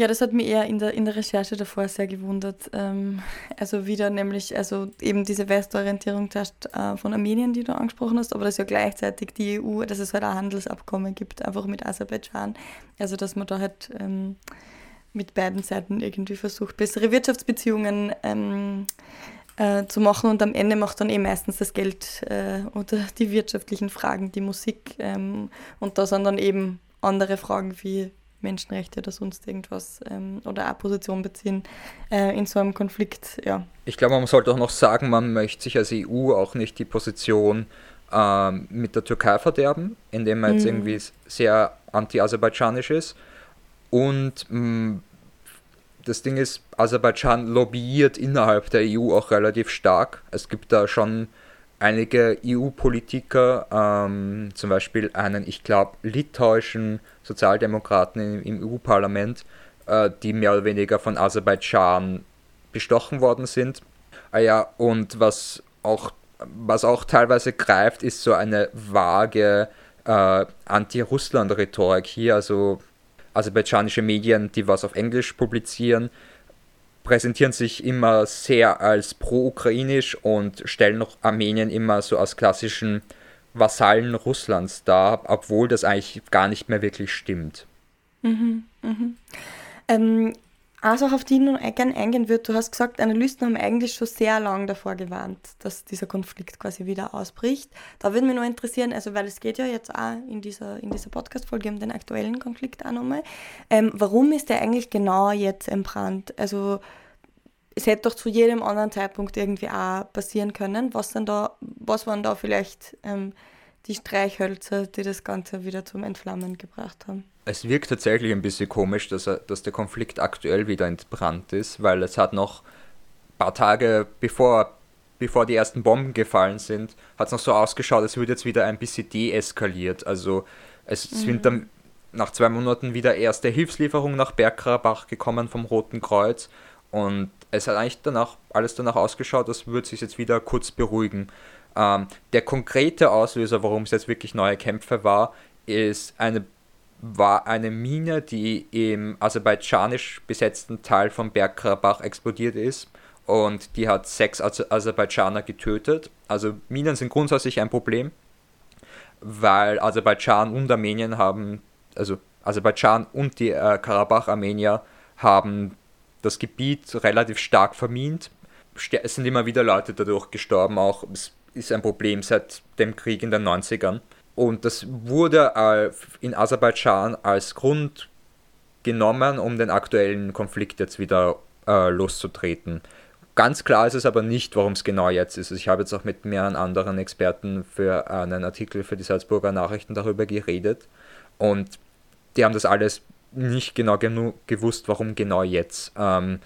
Ja, das hat mich eher in der, in der Recherche davor sehr gewundert. Ähm, also wieder nämlich, also eben diese Westorientierung äh, von Armenien, die du angesprochen hast, aber dass ja gleichzeitig die EU, dass es halt ein Handelsabkommen gibt, einfach mit Aserbaidschan. Also dass man da halt ähm, mit beiden Seiten irgendwie versucht, bessere Wirtschaftsbeziehungen ähm, äh, zu machen und am Ende macht dann eh meistens das Geld äh, oder die wirtschaftlichen Fragen, die Musik ähm, und da sind dann eben andere Fragen wie Menschenrechte oder sonst irgendwas ähm, oder auch Position beziehen äh, in so einem Konflikt, ja. Ich glaube, man sollte auch noch sagen, man möchte sich als EU auch nicht die Position ähm, mit der Türkei verderben, indem man jetzt mhm. irgendwie sehr anti-aserbaidschanisch ist und mh, mm, das Ding ist, Aserbaidschan lobbyiert innerhalb der EU auch relativ stark. Es gibt da schon einige EU-Politiker, ähm, zum Beispiel einen, ich glaube, litauischen Sozialdemokraten im, im EU-Parlament, äh, die mehr oder weniger von Aserbaidschan bestochen worden sind. Ah ja, und was auch, was auch teilweise greift, ist so eine vage äh, Anti-Russland-Rhetorik hier. Also aserbaidschanische Medien, die was auf Englisch publizieren, präsentieren sich immer sehr als pro-ukrainisch und stellen noch Armenien immer so als klassischen Vasallen Russlands dar, obwohl das eigentlich gar nicht mehr wirklich stimmt. Mhm, mhm. Ähm, also auf die ich noch gerne eingehen würde, du hast gesagt, Analysten haben eigentlich schon sehr lange davor gewarnt, dass dieser Konflikt quasi wieder ausbricht. Da würde mich nur interessieren, also weil es geht ja jetzt auch in dieser, in dieser Podcast-Folge um den aktuellen Konflikt auch nochmal. Ähm, warum ist der eigentlich genau jetzt entbrannt? Also es hätte doch zu jedem anderen Zeitpunkt irgendwie auch passieren können. Was, denn da, was waren da vielleicht ähm, die Streichhölzer, die das Ganze wieder zum Entflammen gebracht haben? Es wirkt tatsächlich ein bisschen komisch, dass, er, dass der Konflikt aktuell wieder entbrannt ist, weil es hat noch ein paar Tage bevor, bevor die ersten Bomben gefallen sind, hat es noch so ausgeschaut, als würde jetzt wieder ein bisschen deeskaliert. Also es mhm. sind dann nach zwei Monaten wieder erste Hilfslieferungen nach Bergkarabach gekommen vom Roten Kreuz und es hat eigentlich danach alles danach ausgeschaut, als würde sich jetzt wieder kurz beruhigen. Ähm, der konkrete Auslöser, warum es jetzt wirklich neue Kämpfe war, ist eine, war eine Mine, die im aserbaidschanisch besetzten Teil von Bergkarabach explodiert ist und die hat sechs Aserbaidschaner getötet. Also Minen sind grundsätzlich ein Problem, weil Aserbaidschan und Armenien haben, also Aserbaidschan und die äh, Karabach-Armenier haben das Gebiet relativ stark vermint. Es sind immer wieder Leute dadurch gestorben, auch es ist ein Problem seit dem Krieg in den 90ern. Und das wurde in Aserbaidschan als Grund genommen, um den aktuellen Konflikt jetzt wieder äh, loszutreten. Ganz klar ist es aber nicht, warum es genau jetzt ist. Ich habe jetzt auch mit mehreren anderen Experten für einen Artikel für die Salzburger Nachrichten darüber geredet. Und die haben das alles nicht genau genug gewusst, warum genau jetzt. Ähm,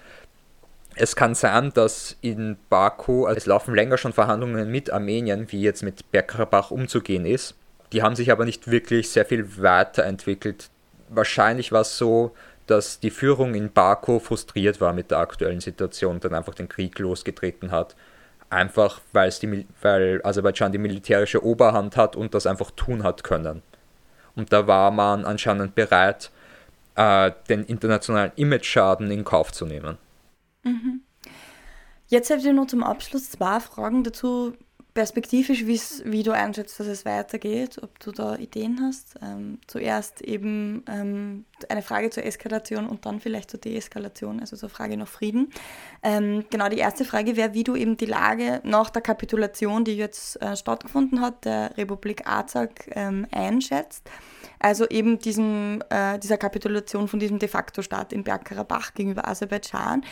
es kann sein, dass in Baku, also es laufen länger schon Verhandlungen mit Armenien, wie jetzt mit Bergkarabach umzugehen ist. Die haben sich aber nicht wirklich sehr viel weiterentwickelt. Wahrscheinlich war es so, dass die Führung in Baku frustriert war mit der aktuellen Situation und dann einfach den Krieg losgetreten hat. Einfach weil, es die, weil Aserbaidschan die militärische Oberhand hat und das einfach tun hat können. Und da war man anscheinend bereit, äh, den internationalen Image-Schaden in Kauf zu nehmen. Mhm. Jetzt habe ich noch zum Abschluss zwei Fragen dazu, perspektivisch, wie du einschätzt, dass es weitergeht, ob du da Ideen hast. Ähm, zuerst eben ähm, eine Frage zur Eskalation und dann vielleicht zur Deeskalation, also zur Frage nach Frieden. Ähm, genau, die erste Frage wäre, wie du eben die Lage nach der Kapitulation, die jetzt äh, stattgefunden hat, der Republik Arzak ähm, einschätzt. Also eben diesem, äh, dieser Kapitulation von diesem de facto Staat in Bergkarabach gegenüber Aserbaidschan.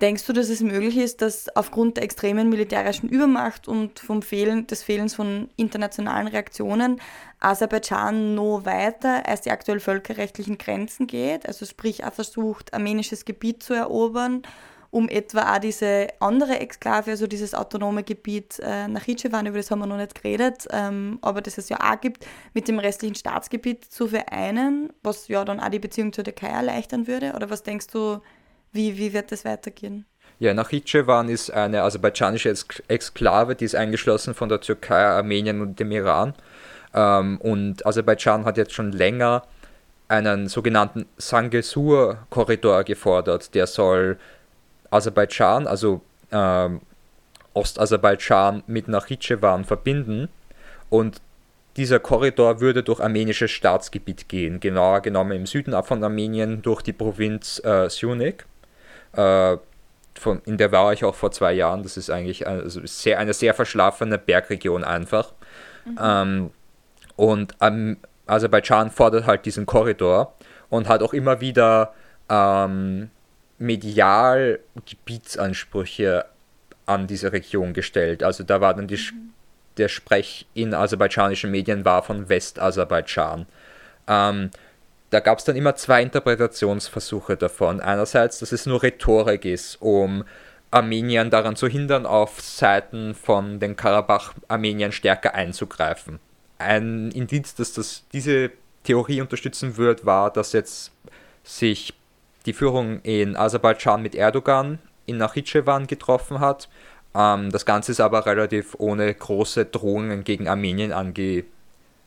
Denkst du, dass es möglich ist, dass aufgrund der extremen militärischen Übermacht und vom Fehlen, des Fehlens von internationalen Reaktionen Aserbaidschan noch weiter als die aktuell völkerrechtlichen Grenzen geht? Also sprich, auch versucht, armenisches Gebiet zu erobern, um etwa auch diese andere Exklave, also dieses autonome Gebiet äh, nach Hitschewan, über das haben wir noch nicht geredet, ähm, aber das es ja auch gibt, mit dem restlichen Staatsgebiet zu vereinen, was ja dann auch die Beziehung zur Türkei erleichtern würde? Oder was denkst du, wie, wie wird das weitergehen? Ja, Nachitschewan ist eine aserbaidschanische Exklave, die ist eingeschlossen von der Türkei, Armenien und dem Iran. Ähm, und Aserbaidschan hat jetzt schon länger einen sogenannten Sangesur-Korridor gefordert. Der soll Aserbaidschan, also ähm, Ostaserbaidschan mit Nachitschewan verbinden. Und dieser Korridor würde durch armenisches Staatsgebiet gehen, genauer genommen im Süden von Armenien durch die Provinz äh, Syunik äh, von, in der war ich auch vor zwei Jahren. Das ist eigentlich also sehr, eine sehr verschlafene Bergregion einfach. Mhm. Ähm, und ähm, Aserbaidschan fordert halt diesen Korridor und hat auch immer wieder ähm, medial Gebietsansprüche an diese Region gestellt. Also da war dann die, mhm. der Sprech in aserbaidschanischen Medien war von Westaserbaidschan. Ähm, da gab es dann immer zwei Interpretationsversuche davon. Einerseits, dass es nur Rhetorik ist, um Armenien daran zu hindern, auf Seiten von den Karabach-Armenien stärker einzugreifen. Ein Indiz, dass das, diese Theorie unterstützen wird, war, dass jetzt sich die Führung in Aserbaidschan mit Erdogan in Nachitschewan getroffen hat. Ähm, das Ganze ist aber relativ ohne große Drohungen gegen Armenien ange,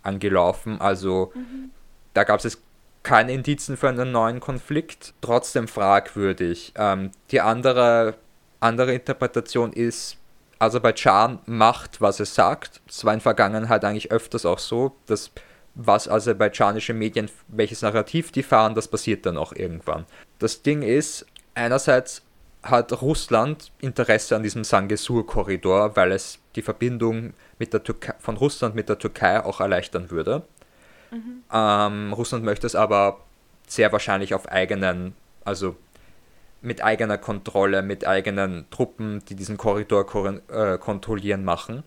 angelaufen. Also mhm. da gab es keine Indizen für einen neuen Konflikt, trotzdem fragwürdig. Ähm, die andere, andere Interpretation ist, Aserbaidschan macht, was es sagt. Es war in Vergangenheit eigentlich öfters auch so, dass was aserbaidschanische Medien, welches Narrativ die fahren, das passiert dann auch irgendwann. Das Ding ist, einerseits hat Russland Interesse an diesem Sangesur-Korridor, weil es die Verbindung mit der von Russland mit der Türkei auch erleichtern würde. Mhm. Ähm, Russland möchte es aber sehr wahrscheinlich auf eigenen, also mit eigener Kontrolle, mit eigenen Truppen, die diesen Korridor äh, kontrollieren, machen.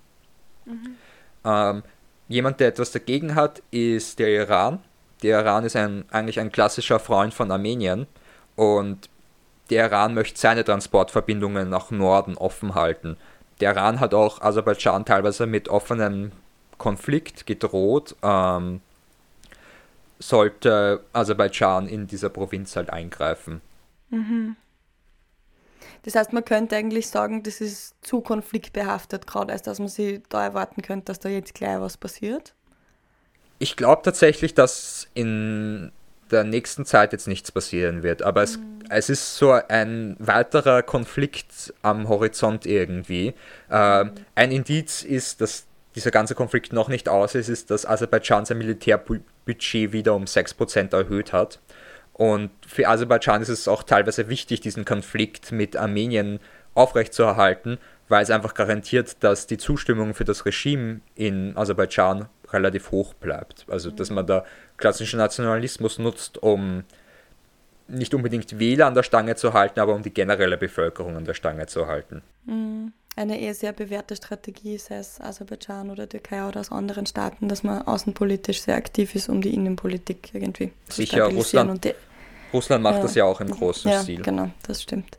Mhm. Ähm, jemand, der etwas dagegen hat, ist der Iran. Der Iran ist ein, eigentlich ein klassischer Freund von Armenien und der Iran möchte seine Transportverbindungen nach Norden offen halten. Der Iran hat auch Aserbaidschan teilweise mit offenem Konflikt gedroht, ähm, sollte Aserbaidschan in dieser Provinz halt eingreifen. Mhm. Das heißt, man könnte eigentlich sagen, das ist zu konfliktbehaftet, gerade als dass man sich da erwarten könnte, dass da jetzt gleich was passiert. Ich glaube tatsächlich, dass in der nächsten Zeit jetzt nichts passieren wird, aber es, mhm. es ist so ein weiterer Konflikt am Horizont irgendwie. Äh, mhm. Ein Indiz ist, dass dieser ganze Konflikt noch nicht aus ist, ist, dass Aserbaidschan sein Militärbudget wieder um 6% erhöht hat. Und für Aserbaidschan ist es auch teilweise wichtig, diesen Konflikt mit Armenien aufrechtzuerhalten, weil es einfach garantiert, dass die Zustimmung für das Regime in Aserbaidschan relativ hoch bleibt. Also, dass man da klassischen Nationalismus nutzt, um nicht unbedingt Wähler an der Stange zu halten, aber um die generelle Bevölkerung an der Stange zu halten. Mhm. Eine eher sehr bewährte Strategie, sei es Aserbaidschan oder Türkei oder aus anderen Staaten, dass man außenpolitisch sehr aktiv ist, um die Innenpolitik irgendwie zu Sicher, stabilisieren. Russland, Russland macht ja. das ja auch im großen ja, Stil. Genau, das stimmt.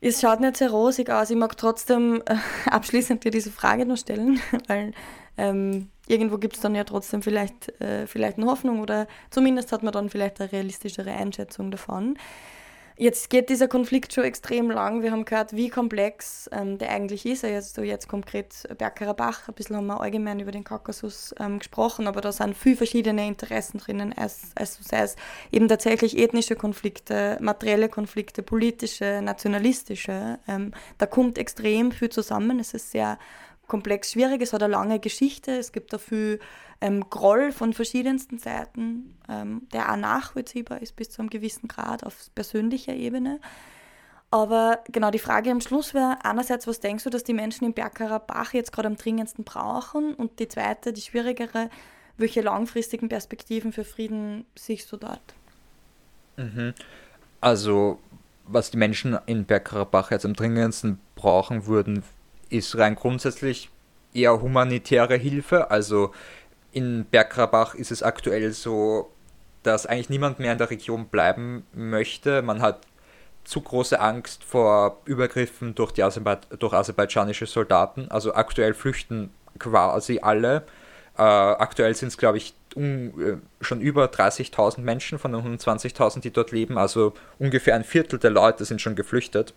Es schaut nicht sehr rosig aus. Ich mag trotzdem äh, abschließend dir diese Frage noch stellen, weil ähm, irgendwo gibt es dann ja trotzdem vielleicht, äh, vielleicht eine Hoffnung oder zumindest hat man dann vielleicht eine realistischere Einschätzung davon. Jetzt geht dieser Konflikt schon extrem lang. Wir haben gehört, wie komplex ähm, der eigentlich ist. Also jetzt konkret Bergkarabach, ein bisschen haben wir allgemein über den Kaukasus ähm, gesprochen, aber da sind viele verschiedene Interessen drinnen, als sei es eben tatsächlich ethnische Konflikte, materielle Konflikte, politische, nationalistische. Ähm, da kommt extrem viel zusammen. Es ist sehr komplex schwierig, es hat eine lange Geschichte, es gibt dafür ähm, Groll von verschiedensten Seiten, ähm, der auch nachvollziehbar ist bis zu einem gewissen Grad auf persönlicher Ebene. Aber genau die Frage am Schluss wäre einerseits, was denkst du, dass die Menschen in Bergkarabach jetzt gerade am dringendsten brauchen? Und die zweite, die schwierigere, welche langfristigen Perspektiven für Frieden siehst du dort? Mhm. Also, was die Menschen in Bergkarabach jetzt am dringendsten brauchen würden, ist rein grundsätzlich eher humanitäre Hilfe. Also in Bergkarabach ist es aktuell so, dass eigentlich niemand mehr in der Region bleiben möchte. Man hat zu große Angst vor Übergriffen durch, die Aserbaid durch aserbaidschanische Soldaten. Also aktuell flüchten quasi alle. Äh, aktuell sind es, glaube ich, um, äh, schon über 30.000 Menschen von den 120.000, die dort leben. Also ungefähr ein Viertel der Leute sind schon geflüchtet.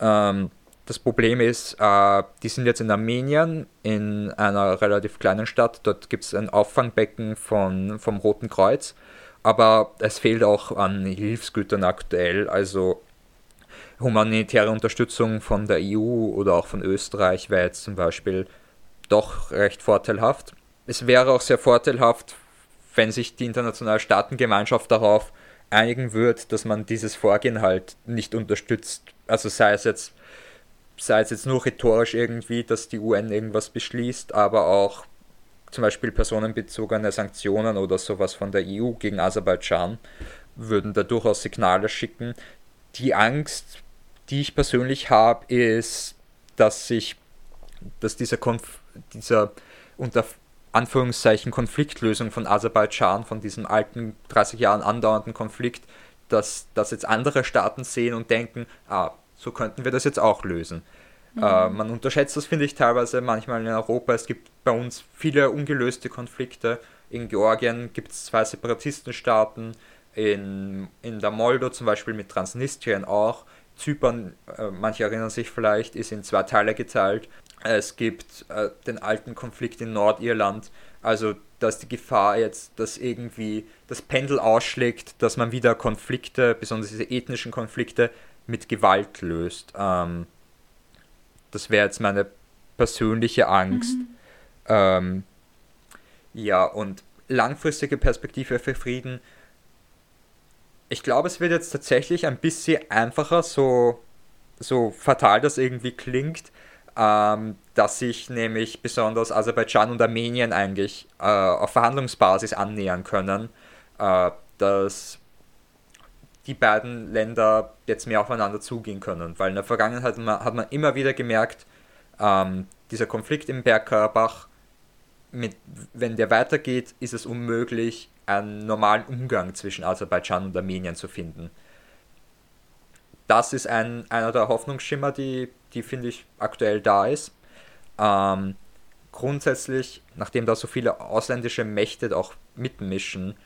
Ähm, das Problem ist, äh, die sind jetzt in Armenien, in einer relativ kleinen Stadt. Dort gibt es ein Auffangbecken von, vom Roten Kreuz. Aber es fehlt auch an Hilfsgütern aktuell. Also humanitäre Unterstützung von der EU oder auch von Österreich wäre jetzt zum Beispiel doch recht vorteilhaft. Es wäre auch sehr vorteilhaft, wenn sich die internationale Staatengemeinschaft darauf einigen würde, dass man dieses Vorgehen halt nicht unterstützt. Also sei es jetzt sei es jetzt nur rhetorisch irgendwie, dass die UN irgendwas beschließt, aber auch zum Beispiel personenbezogene Sanktionen oder sowas von der EU gegen Aserbaidschan würden da durchaus Signale schicken. Die Angst, die ich persönlich habe, ist, dass sich, dass dieser, Konf dieser unter Anführungszeichen Konfliktlösung von Aserbaidschan, von diesem alten 30 Jahren andauernden Konflikt, dass das jetzt andere Staaten sehen und denken, ah, so könnten wir das jetzt auch lösen. Mhm. Äh, man unterschätzt das, finde ich, teilweise manchmal in Europa. Es gibt bei uns viele ungelöste Konflikte. In Georgien gibt es zwei Separatistenstaaten, in, in der Moldau zum Beispiel mit Transnistrien auch. Zypern, äh, manche erinnern sich vielleicht, ist in zwei Teile geteilt. Es gibt äh, den alten Konflikt in Nordirland. Also, dass die Gefahr jetzt, dass irgendwie das Pendel ausschlägt, dass man wieder Konflikte, besonders diese ethnischen Konflikte, mit Gewalt löst. Ähm, Das wäre jetzt meine persönliche Angst. Mhm. Ähm, ja, und langfristige Perspektive für Frieden. Ich glaube, es wird jetzt tatsächlich ein bisschen einfacher, so, so fatal das irgendwie klingt, ähm, dass sich nämlich besonders Aserbaidschan und Armenien eigentlich äh, auf Verhandlungsbasis annähern können, äh, dass die beiden Länder jetzt mehr aufeinander zugehen können. Weil in der Vergangenheit hat man, hat man immer wieder gemerkt, ähm, dieser Konflikt im Bergkarabach, mit, wenn der weitergeht, ist es unmöglich, einen normalen Umgang zwischen Aserbaidschan und Armenien zu finden. Das ist ein, einer der Hoffnungsschimmer, die, die finde ich aktuell da ist. Ähm, grundsätzlich, nachdem da so viele ausländische Mächte auch mitmischen,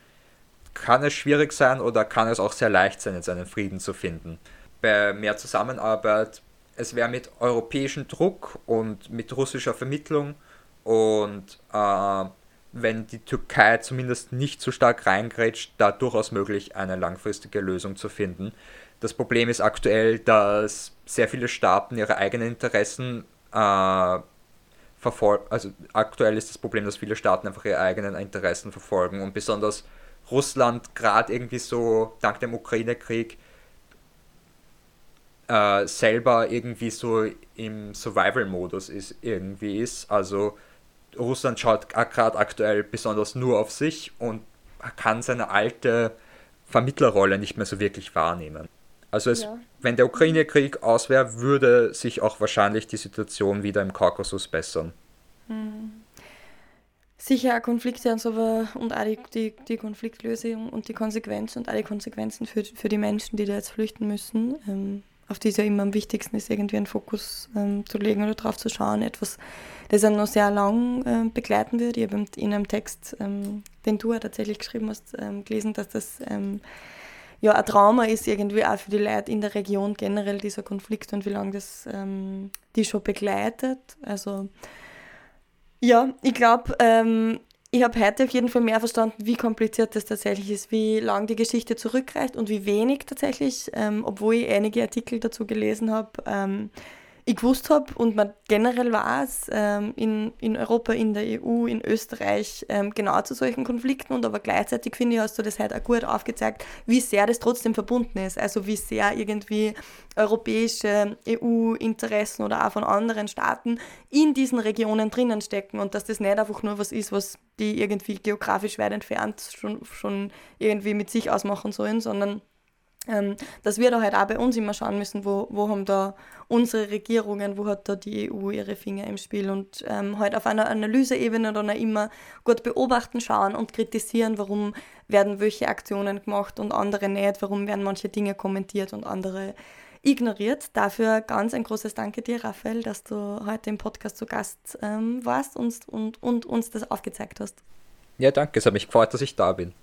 kann es schwierig sein oder kann es auch sehr leicht sein, jetzt einen Frieden zu finden. Bei mehr Zusammenarbeit es wäre mit europäischem Druck und mit russischer Vermittlung und äh, wenn die Türkei zumindest nicht so stark reingrätscht, da durchaus möglich, eine langfristige Lösung zu finden. Das Problem ist aktuell, dass sehr viele Staaten ihre eigenen Interessen äh, verfolgen. Also aktuell ist das Problem, dass viele Staaten einfach ihre eigenen Interessen verfolgen und besonders Russland gerade irgendwie so dank dem Ukraine-Krieg äh, selber irgendwie so im Survival-Modus ist, irgendwie ist. Also Russland schaut gerade aktuell besonders nur auf sich und kann seine alte Vermittlerrolle nicht mehr so wirklich wahrnehmen. Also es, ja. wenn der Ukraine-Krieg aus wäre, würde sich auch wahrscheinlich die Situation wieder im Kaukasus bessern. Mhm. Sicher auch Konflikte und so, und auch die, die, die, Konfliktlösung und die Konsequenzen und alle Konsequenzen für, für die Menschen, die da jetzt flüchten müssen. Ähm, auf die es ja immer am wichtigsten ist, irgendwie einen Fokus ähm, zu legen oder drauf zu schauen. Etwas, das einen noch sehr lang ähm, begleiten wird. Ich habe in einem Text, ähm, den du ja tatsächlich geschrieben hast, ähm, gelesen, dass das ähm, ja ein Trauma ist irgendwie auch für die Leute in der Region generell, dieser Konflikt und wie lange das die schon begleitet. Also ja, ich glaube, ich habe heute auf jeden Fall mehr verstanden, wie kompliziert das tatsächlich ist, wie lang die Geschichte zurückreicht und wie wenig tatsächlich, ähm, obwohl ich einige Artikel dazu gelesen habe, ähm, ich gewusst habe und man generell weiß, ähm, in, in Europa, in der EU, in Österreich ähm, genau zu solchen Konflikten und aber gleichzeitig finde ich, hast du das halt auch gut aufgezeigt, wie sehr das trotzdem verbunden ist. Also wie sehr irgendwie europäische EU-Interessen oder auch von anderen Staaten in diesen Regionen drinnen stecken und dass das nicht einfach nur was ist, was die irgendwie geografisch weit entfernt schon, schon irgendwie mit sich ausmachen sollen, sondern ähm, dass wir da halt auch bei uns immer schauen müssen, wo, wo haben da unsere Regierungen, wo hat da die EU ihre Finger im Spiel und ähm, halt auf einer Analyseebene dann auch immer gut beobachten, schauen und kritisieren, warum werden welche Aktionen gemacht und andere nicht, warum werden manche Dinge kommentiert und andere ignoriert. Dafür ganz ein großes Danke dir, Raphael, dass du heute im Podcast zu Gast ähm, warst und, und, und uns das aufgezeigt hast. Ja, danke, es hat mich gefreut, dass ich da bin.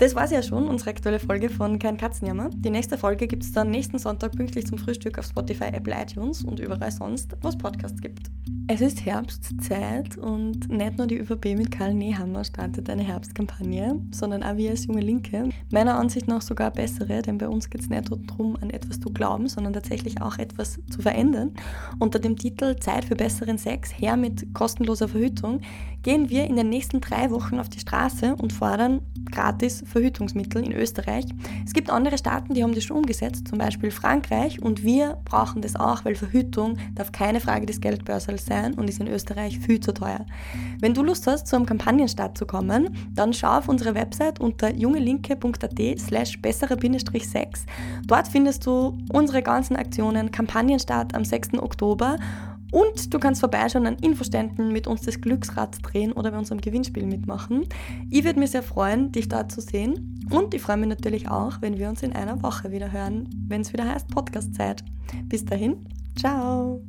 Das war es ja schon, unsere aktuelle Folge von Kein Katzenjammer. Die nächste Folge gibt es dann nächsten Sonntag pünktlich zum Frühstück auf Spotify, Apple, iTunes und überall sonst, wo es Podcasts gibt. Es ist Herbstzeit und nicht nur die ÖVP mit Karl Nehammer startet eine Herbstkampagne, sondern auch wir als junge Linke. Meiner Ansicht nach sogar bessere, denn bei uns geht es nicht darum, an etwas zu glauben, sondern tatsächlich auch etwas zu verändern. Unter dem Titel Zeit für besseren Sex, her mit kostenloser Verhütung, gehen wir in den nächsten drei Wochen auf die Straße und fordern gratis Verhütungsmittel in Österreich. Es gibt andere Staaten, die haben das schon umgesetzt, zum Beispiel Frankreich, und wir brauchen das auch, weil Verhütung darf keine Frage des Geldbörsels sein und ist in Österreich viel zu teuer. Wenn du Lust hast, zu einem Kampagnenstart zu kommen, dann schau auf unsere Website unter jungelinke.at slash bessere-sex. Dort findest du unsere ganzen Aktionen, Kampagnenstart am 6. Oktober und du kannst vorbeischauen an Infoständen, mit uns das Glücksrad drehen oder bei unserem Gewinnspiel mitmachen. Ich würde mich sehr freuen, dich dort zu sehen. Und ich freue mich natürlich auch, wenn wir uns in einer Woche wieder hören, wenn es wieder heißt Podcast-Zeit. Bis dahin, ciao!